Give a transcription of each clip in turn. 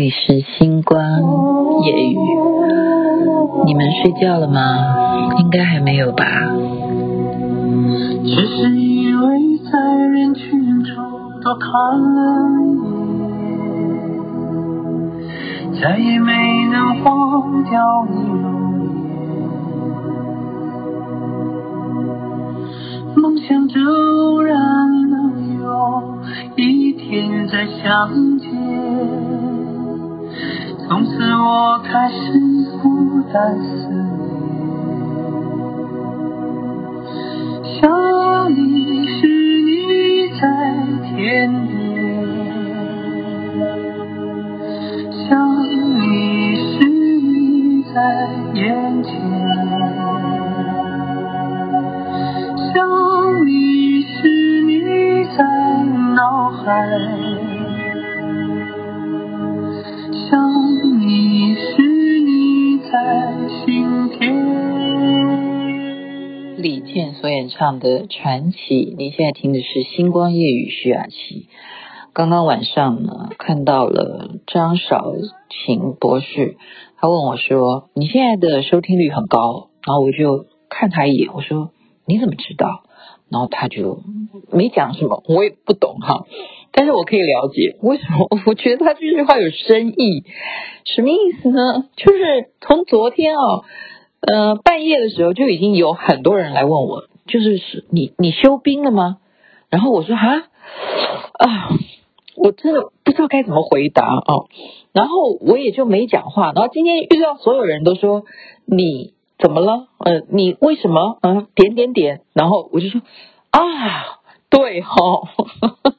你是星光夜雨，你们睡觉了吗？应该还没有吧。只是因为在人群中多看了一眼，再也没能忘掉你容颜。梦想着偶然能有一天再相见。从此我开始孤单思念，想健所演唱的《传奇》，您现在听的是《星光夜雨》徐雅琪。刚刚晚上呢，看到了张少琴博士，他问我说：“你现在的收听率很高。”然后我就看他一眼，我说：“你怎么知道？”然后他就没讲什么，我也不懂哈，但是我可以了解为什么。我觉得他这句话有深意，什么意思呢？就是从昨天哦。呃，半夜的时候就已经有很多人来问我，就是是你你休兵了吗？然后我说啊啊，我真的不知道该怎么回答哦。然后我也就没讲话。然后今天遇到所有人都说你怎么了？呃，你为什么？嗯、点点点。然后我就说啊，对哈、哦，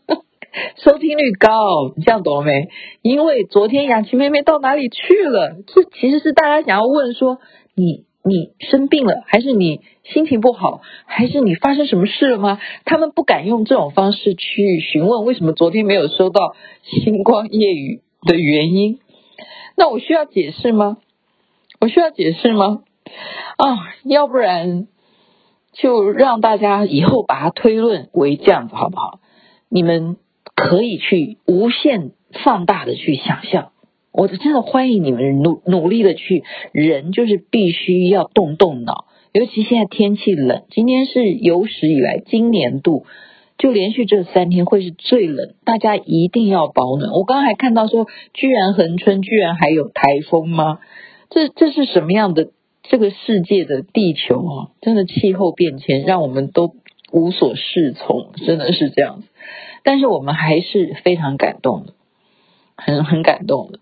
收听率高，你这样懂了没？因为昨天雅琪妹妹到哪里去了？这其实是大家想要问说你。你生病了，还是你心情不好，还是你发生什么事了吗？他们不敢用这种方式去询问为什么昨天没有收到星光夜雨的原因。那我需要解释吗？我需要解释吗？啊，要不然就让大家以后把它推论为这样子，好不好？你们可以去无限放大的去想象。我真的欢迎你们努努力的去，人就是必须要动动脑，尤其现在天气冷，今天是有史以来今年度就连续这三天会是最冷，大家一定要保暖。我刚刚还看到说，居然恒春居然还有台风吗？这这是什么样的这个世界的地球啊？真的气候变迁让我们都无所适从，真的是这样子。但是我们还是非常感动的，很很感动的。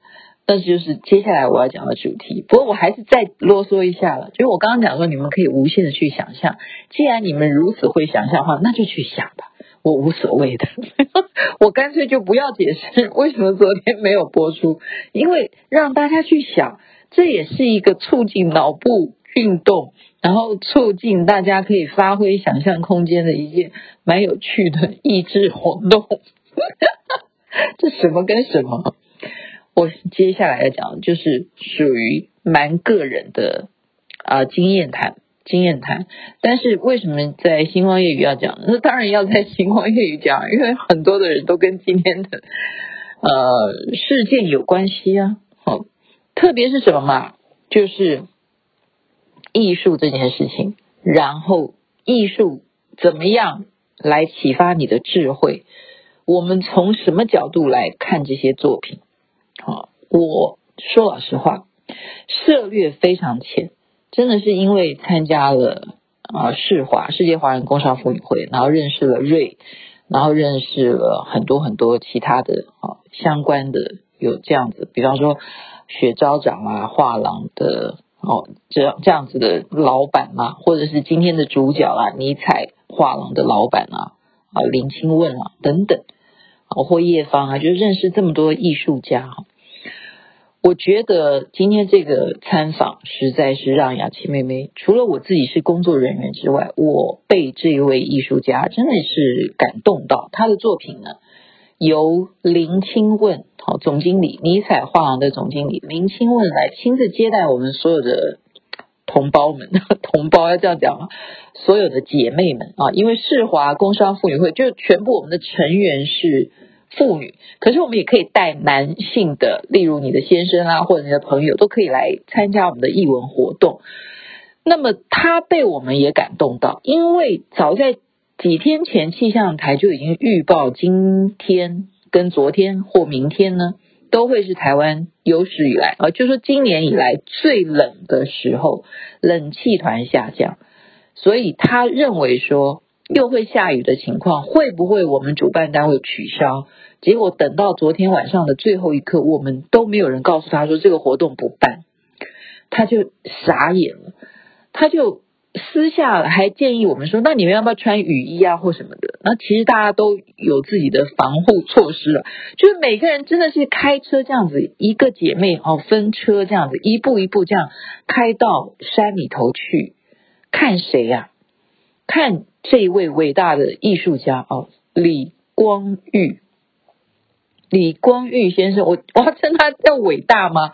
那就是接下来我要讲的主题。不过我还是再啰嗦一下了，就是我刚刚讲说，你们可以无限的去想象。既然你们如此会想象的话，那就去想吧，我无所谓的。我干脆就不要解释为什么昨天没有播出，因为让大家去想，这也是一个促进脑部运动，然后促进大家可以发挥想象空间的一件蛮有趣的益智活动。这什么跟什么？我接下来要讲的就是属于蛮个人的啊经验谈，经验谈。但是为什么在星光夜语要讲？那当然要在星光夜语讲，因为很多的人都跟今天的呃事件有关系啊。好，特别是什么嘛？就是艺术这件事情，然后艺术怎么样来启发你的智慧？我们从什么角度来看这些作品？啊，我说老实话，涉略非常浅，真的是因为参加了啊世华世界华人工商妇女会，然后认识了瑞，然后认识了很多很多其他的啊相关的有这样子，比方说雪招长啊画廊的哦这样这样子的老板啊，或者是今天的主角啊尼采画廊的老板啊啊林清问啊等等。哦或叶芳啊，就是认识这么多艺术家哈。我觉得今天这个参访实在是让雅琪妹妹，除了我自己是工作人员之外，我被这位艺术家真的是感动到。他的作品呢，由林清问好总经理，尼采画廊的总经理林清问来亲自接待我们所有的同胞们，同胞要这样讲吗？所有的姐妹们啊，因为世华工商妇女会就全部我们的成员是妇女，可是我们也可以带男性的，例如你的先生啊，或者你的朋友，都可以来参加我们的艺文活动。那么他被我们也感动到，因为早在几天前，气象台就已经预报今天跟昨天或明天呢，都会是台湾有史以来啊，就说今年以来最冷的时候，冷气团下降，所以他认为说。又会下雨的情况，会不会我们主办单位取消？结果等到昨天晚上的最后一刻，我们都没有人告诉他说这个活动不办，他就傻眼了。他就私下还建议我们说：“那你们要不要穿雨衣啊，或什么的？”那其实大家都有自己的防护措施了，就是每个人真的是开车这样子，一个姐妹哦分车这样子，一步一步这样开到山里头去看谁呀、看。这一位伟大的艺术家哦，李光裕，李光裕先生，我我要称他叫伟大吗？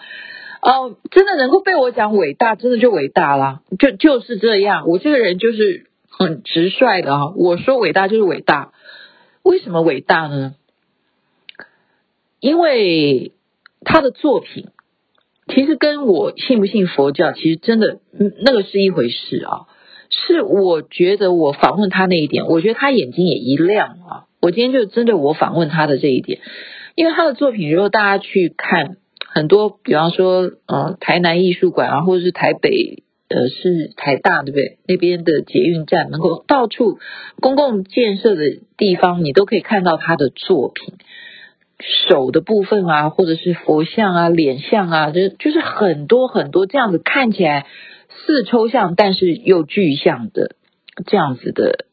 哦，真的能够被我讲伟大，真的就伟大啦，就就是这样。我这个人就是很直率的啊，我说伟大就是伟大。为什么伟大呢？因为他的作品其实跟我信不信佛教，其实真的那个是一回事啊。是我觉得我访问他那一点，我觉得他眼睛也一亮啊！我今天就针对我访问他的这一点，因为他的作品，如果大家去看很多，比方说呃台南艺术馆啊，或者是台北呃是台大对不对？那边的捷运站能够到处公共建设的地方，你都可以看到他的作品，手的部分啊，或者是佛像啊、脸像啊，就就是很多很多这样子看起来。似抽象但是又具象的这样子的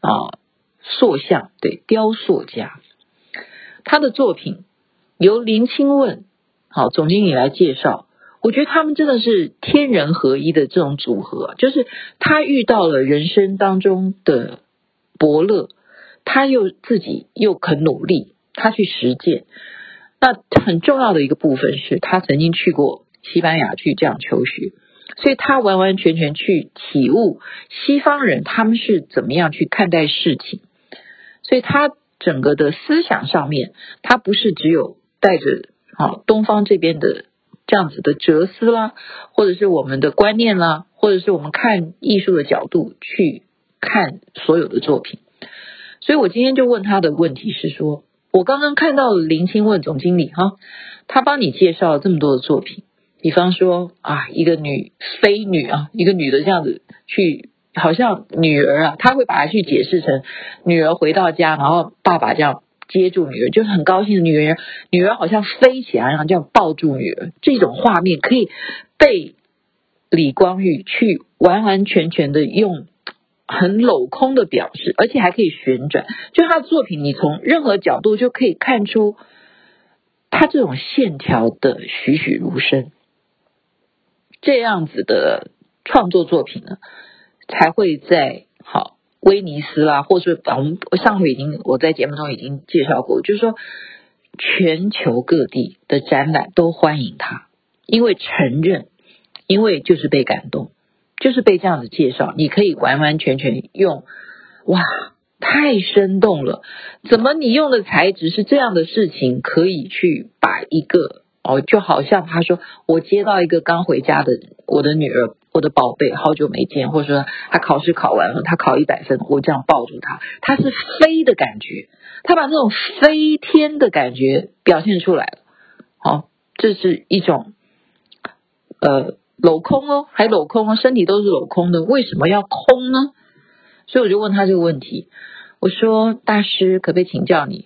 啊塑像，对，雕塑家，他的作品由林清问好总经理来介绍，我觉得他们真的是天人合一的这种组合，就是他遇到了人生当中的伯乐，他又自己又肯努力，他去实践。那很重要的一个部分是他曾经去过西班牙去这样求学。所以他完完全全去体悟西方人他们是怎么样去看待事情，所以他整个的思想上面，他不是只有带着啊东方这边的这样子的哲思啦，或者是我们的观念啦，或者是我们看艺术的角度去看所有的作品。所以我今天就问他的问题是说，我刚刚看到林清问总经理哈，他帮你介绍了这么多的作品。比方说啊，一个女飞女啊，一个女的这样子去，好像女儿啊，她会把它去解释成女儿回到家，然后爸爸这样接住女儿，就是很高兴的女儿，女儿好像飞起来，然后这样抱住女儿，这种画面可以被李光裕去完完全全的用很镂空的表示，而且还可以旋转，就他的作品，你从任何角度就可以看出他这种线条的栩栩如生。这样子的创作作品呢，才会在好威尼斯啦，或者我们上回已经我在节目中已经介绍过，就是说全球各地的展览都欢迎他，因为承认，因为就是被感动，就是被这样子介绍，你可以完完全全用哇，太生动了，怎么你用的材质是这样的事情，可以去把一个。哦，就好像他说，我接到一个刚回家的我的女儿，我的宝贝，好久没见，或者说他考试考完了，他考一百分，我这样抱住他，他是飞的感觉，他把那种飞天的感觉表现出来了。好，这是一种呃镂空哦，还镂空哦，身体都是镂空的，为什么要空呢？所以我就问他这个问题。我说大师，可不可以请教你？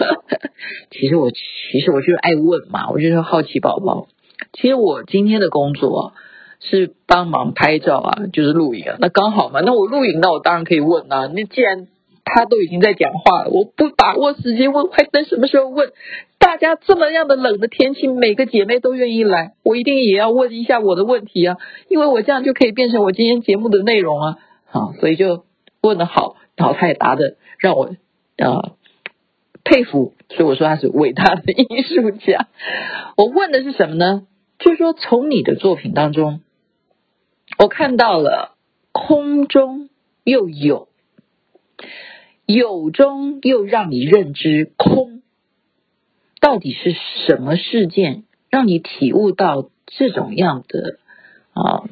其实我其实我就是爱问嘛，我就是好奇宝宝。其实我今天的工作是帮忙拍照啊，就是录影啊。那刚好嘛，那我录影，那我当然可以问啊。那既然他都已经在讲话了，我不把握时间问，还等什么时候问？大家这么样的冷的天气，每个姐妹都愿意来，我一定也要问一下我的问题啊，因为我这样就可以变成我今天节目的内容啊。好，所以就问得好。然后他也答的让我呃佩服，所以我说他是伟大的艺术家。我问的是什么呢？就是说从你的作品当中，我看到了空中又有有中又让你认知空，到底是什么事件让你体悟到这种样的啊？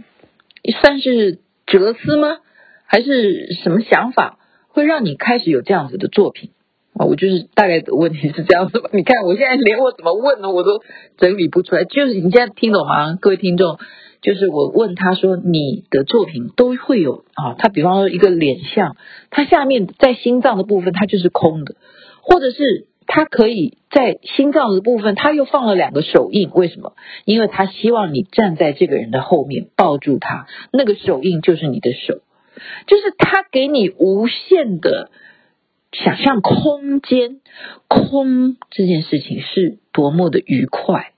算是哲思吗？还是什么想法会让你开始有这样子的作品啊？我就是大概的问题是这样子吧。你看我现在连我怎么问呢，我都整理不出来。就是你现在听懂吗，各位听众？就是我问他说，你的作品都会有啊？他比方说一个脸像，他下面在心脏的部分，它就是空的，或者是他可以在心脏的部分，他又放了两个手印，为什么？因为他希望你站在这个人的后面，抱住他，那个手印就是你的手。就是他给你无限的想象空间，空这件事情是多么的愉快。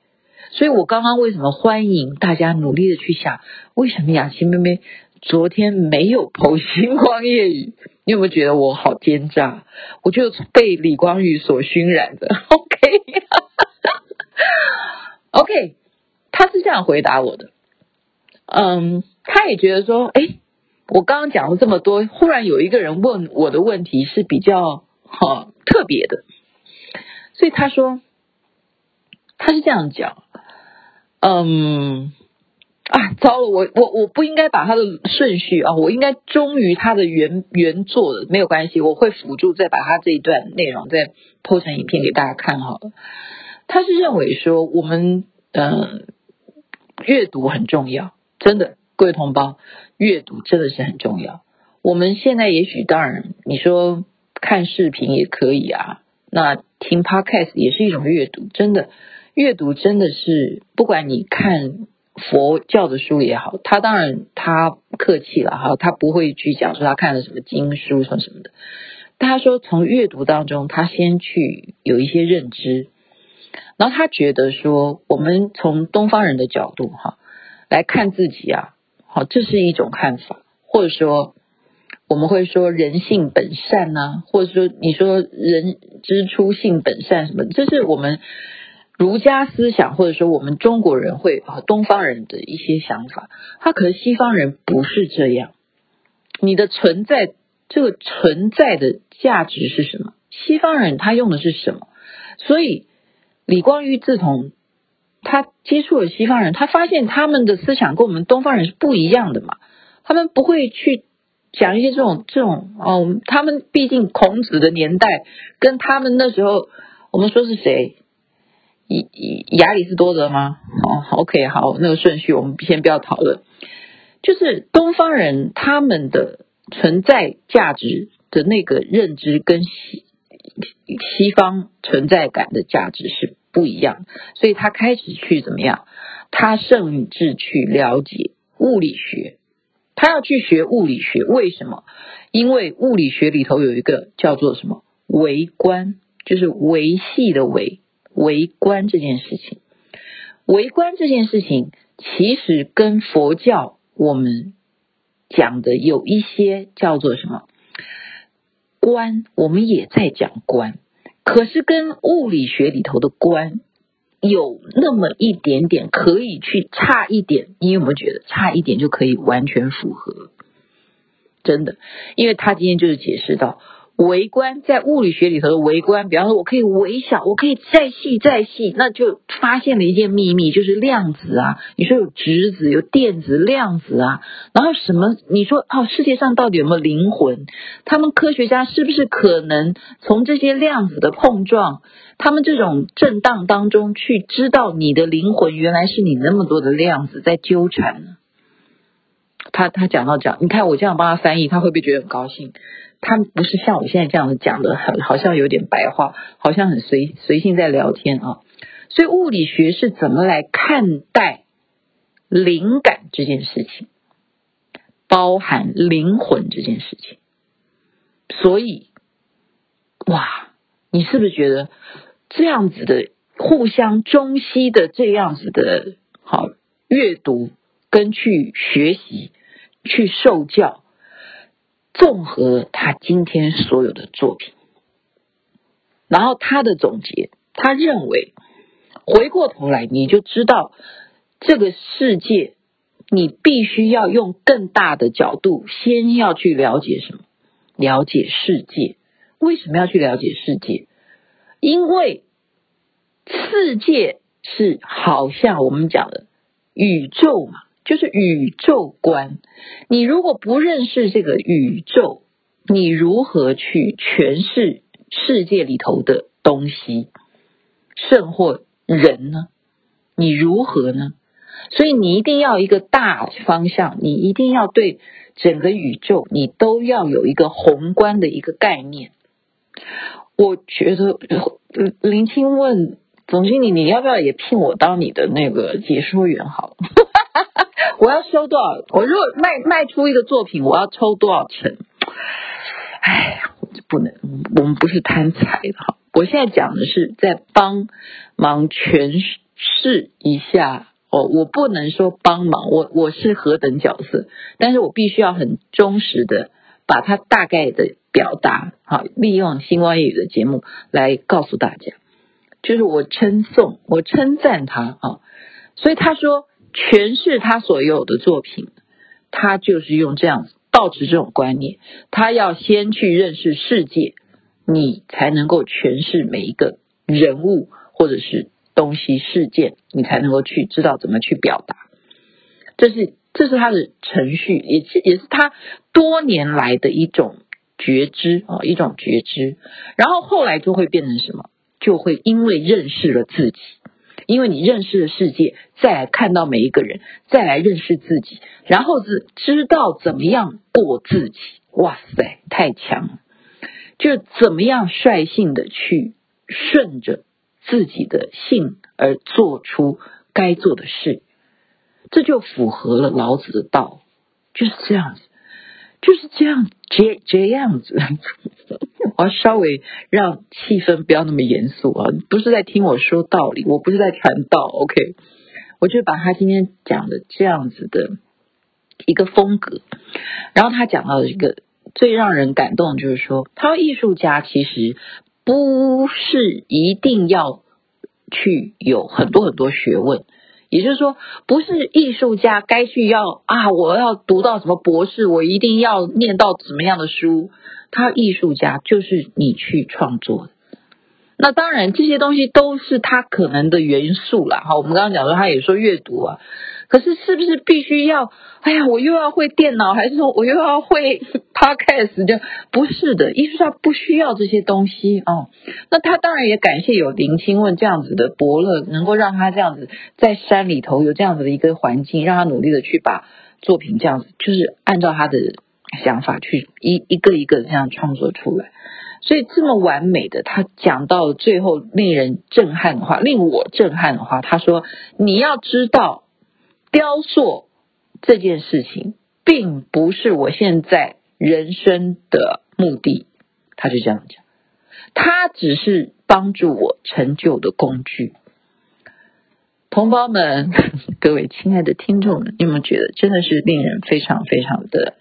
所以我刚刚为什么欢迎大家努力的去想，为什么雅琪妹妹昨天没有 po 星光夜雨？你有没有觉得我好奸诈？我就被李光宇所熏染的。OK，OK，okay, 他是这样回答我的。嗯，他也觉得说，哎。我刚刚讲了这么多，忽然有一个人问我的问题是比较哈、哦、特别的，所以他说他是这样讲，嗯啊，糟了，我我我不应该把他的顺序啊，我应该忠于他的原原作的，没有关系，我会辅助再把他这一段内容再 po 成影片给大家看好了。他是认为说我们嗯阅读很重要，真的。各位同胞，阅读真的是很重要。我们现在也许当然，你说看视频也可以啊，那听 Podcast 也是一种阅读。真的，阅读真的是不管你看佛教的书也好，他当然他客气了哈，他不会去讲说他看了什么经书什么什么的。他说从阅读当中，他先去有一些认知，然后他觉得说，我们从东方人的角度哈来看自己啊。好，这是一种看法，或者说我们会说人性本善呐、或者说你说人之初性本善什么，这是我们儒家思想，或者说我们中国人会啊东方人的一些想法。他可能西方人不是这样，你的存在这个存在的价值是什么？西方人他用的是什么？所以李光裕自从。他接触了西方人，他发现他们的思想跟我们东方人是不一样的嘛。他们不会去讲一些这种这种哦，他们毕竟孔子的年代跟他们那时候，我们说是谁？亚亚里士多德吗？哦，OK，好，那个顺序我们先不要讨论。就是东方人他们的存在价值的那个认知跟西西方存在感的价值是。不一样，所以他开始去怎么样？他甚至去了解物理学，他要去学物理学。为什么？因为物理学里头有一个叫做什么微观，就是维系的维，微观这件事情。微观这件事情其实跟佛教我们讲的有一些叫做什么观，我们也在讲观。可是跟物理学里头的观有那么一点点可以去差一点，你有没有觉得差一点就可以完全符合？真的，因为他今天就是解释到。微观在物理学里头的微观，比方说，我可以微小，我可以再细再细，那就发现了一件秘密，就是量子啊。你说有质子、有电子、量子啊，然后什么？你说哦，世界上到底有没有灵魂？他们科学家是不是可能从这些量子的碰撞，他们这种震荡当中去知道你的灵魂原来是你那么多的量子在纠缠呢？他他讲到讲，你看我这样帮他翻译，他会不会觉得很高兴？他不是像我现在这样子讲的，很好像有点白话，好像很随随性在聊天啊。所以物理学是怎么来看待灵感这件事情，包含灵魂这件事情。所以，哇，你是不是觉得这样子的互相中西的这样子的好阅读跟去学习去受教？综合他今天所有的作品，然后他的总结，他认为回过头来你就知道这个世界，你必须要用更大的角度，先要去了解什么？了解世界。为什么要去了解世界？因为世界是好像我们讲的宇宙嘛，就是宇宙观。你如果不认识这个宇宙，你如何去诠释世界里头的东西，甚或人呢？你如何呢？所以你一定要一个大方向，你一定要对整个宇宙，你都要有一个宏观的一个概念。我觉得林清问总经理，你要不要也聘我当你的那个解说员？好了，我要收多少？我如果卖卖出一个作品，我要抽多少成？哎，我就不能，我们不是贪财的哈。我现在讲的是在帮忙诠释一下哦，我不能说帮忙，我我是何等角色，但是我必须要很忠实的把它大概的表达，好，利用星光夜语的节目来告诉大家，就是我称颂，我称赞他啊，所以他说诠释他所有的作品，他就是用这样子。抱持这种观念，他要先去认识世界，你才能够诠释每一个人物或者是东西事件，你才能够去知道怎么去表达。这是这是他的程序，也是也是他多年来的一种觉知啊，一种觉知。然后后来就会变成什么？就会因为认识了自己。因为你认识了世界，再来看到每一个人，再来认识自己，然后是知道怎么样过自己。哇塞，太强了！就怎么样率性的去顺着自己的性而做出该做的事，这就符合了老子的道，就是这样子。就是这样，这这样子，我要稍微让气氛不要那么严肃啊！不是在听我说道理，我不是在传道，OK？我就把他今天讲的这样子的一个风格，然后他讲到的一个最让人感动，就是说，他说艺术家其实不是一定要去有很多很多学问。也就是说，不是艺术家该去要啊，我要读到什么博士，我一定要念到什么样的书。他艺术家就是你去创作的。那当然，这些东西都是他可能的元素啦。哈，我们刚刚讲说，他也说阅读啊。可是，是不是必须要？哎呀，我又要会电脑，还是说我又要会 podcast？就不是的，艺术家不需要这些东西哦。那他当然也感谢有林清问这样子的伯乐，能够让他这样子在山里头有这样子的一个环境，让他努力的去把作品这样子，就是按照他的想法去一一个一个这样创作出来。所以这么完美的，他讲到最后令人震撼的话，令我震撼的话，他说：“你要知道。”雕塑这件事情并不是我现在人生的目的，他就这样讲，他只是帮助我成就的工具。同胞们，各位亲爱的听众们，你有没有觉得真的是令人非常非常的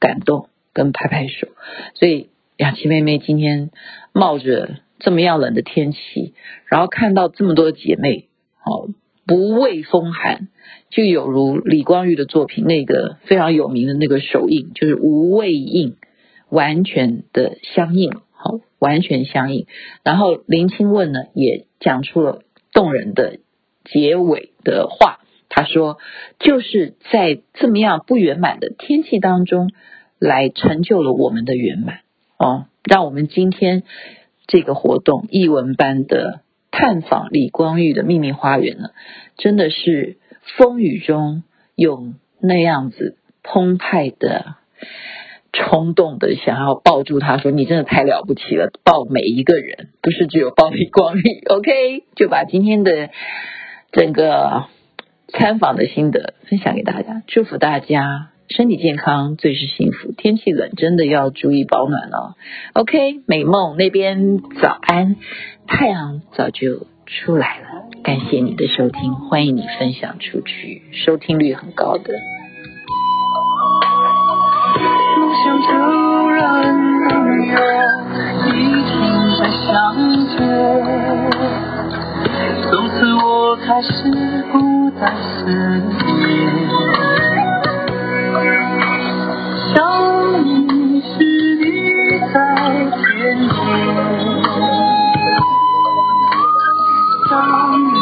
感动，跟拍拍手？所以雅琪妹妹今天冒着这么样冷的天气，然后看到这么多姐妹，哦。不畏风寒，就有如李光玉的作品，那个非常有名的那个手印，就是无畏印，完全的相应，好，完全相应。然后林清问呢，也讲出了动人的结尾的话，他说，就是在这么样不圆满的天气当中，来成就了我们的圆满，哦，让我们今天这个活动艺文班的。探访李光裕的秘密花园呢，真的是风雨中有那样子澎湃的冲动的想要抱住他，说你真的太了不起了，抱每一个人，不是只有抱李光裕。OK，就把今天的整个参访的心得分享给大家，祝福大家。身体健康最是幸福，天气冷真的要注意保暖哦。OK，美梦那边早安，太阳早就出来了。感谢你的收听，欢迎你分享出去，收听率很高的。梦想突然能有一天再相见，从此我开始不再思念。想你时你在天边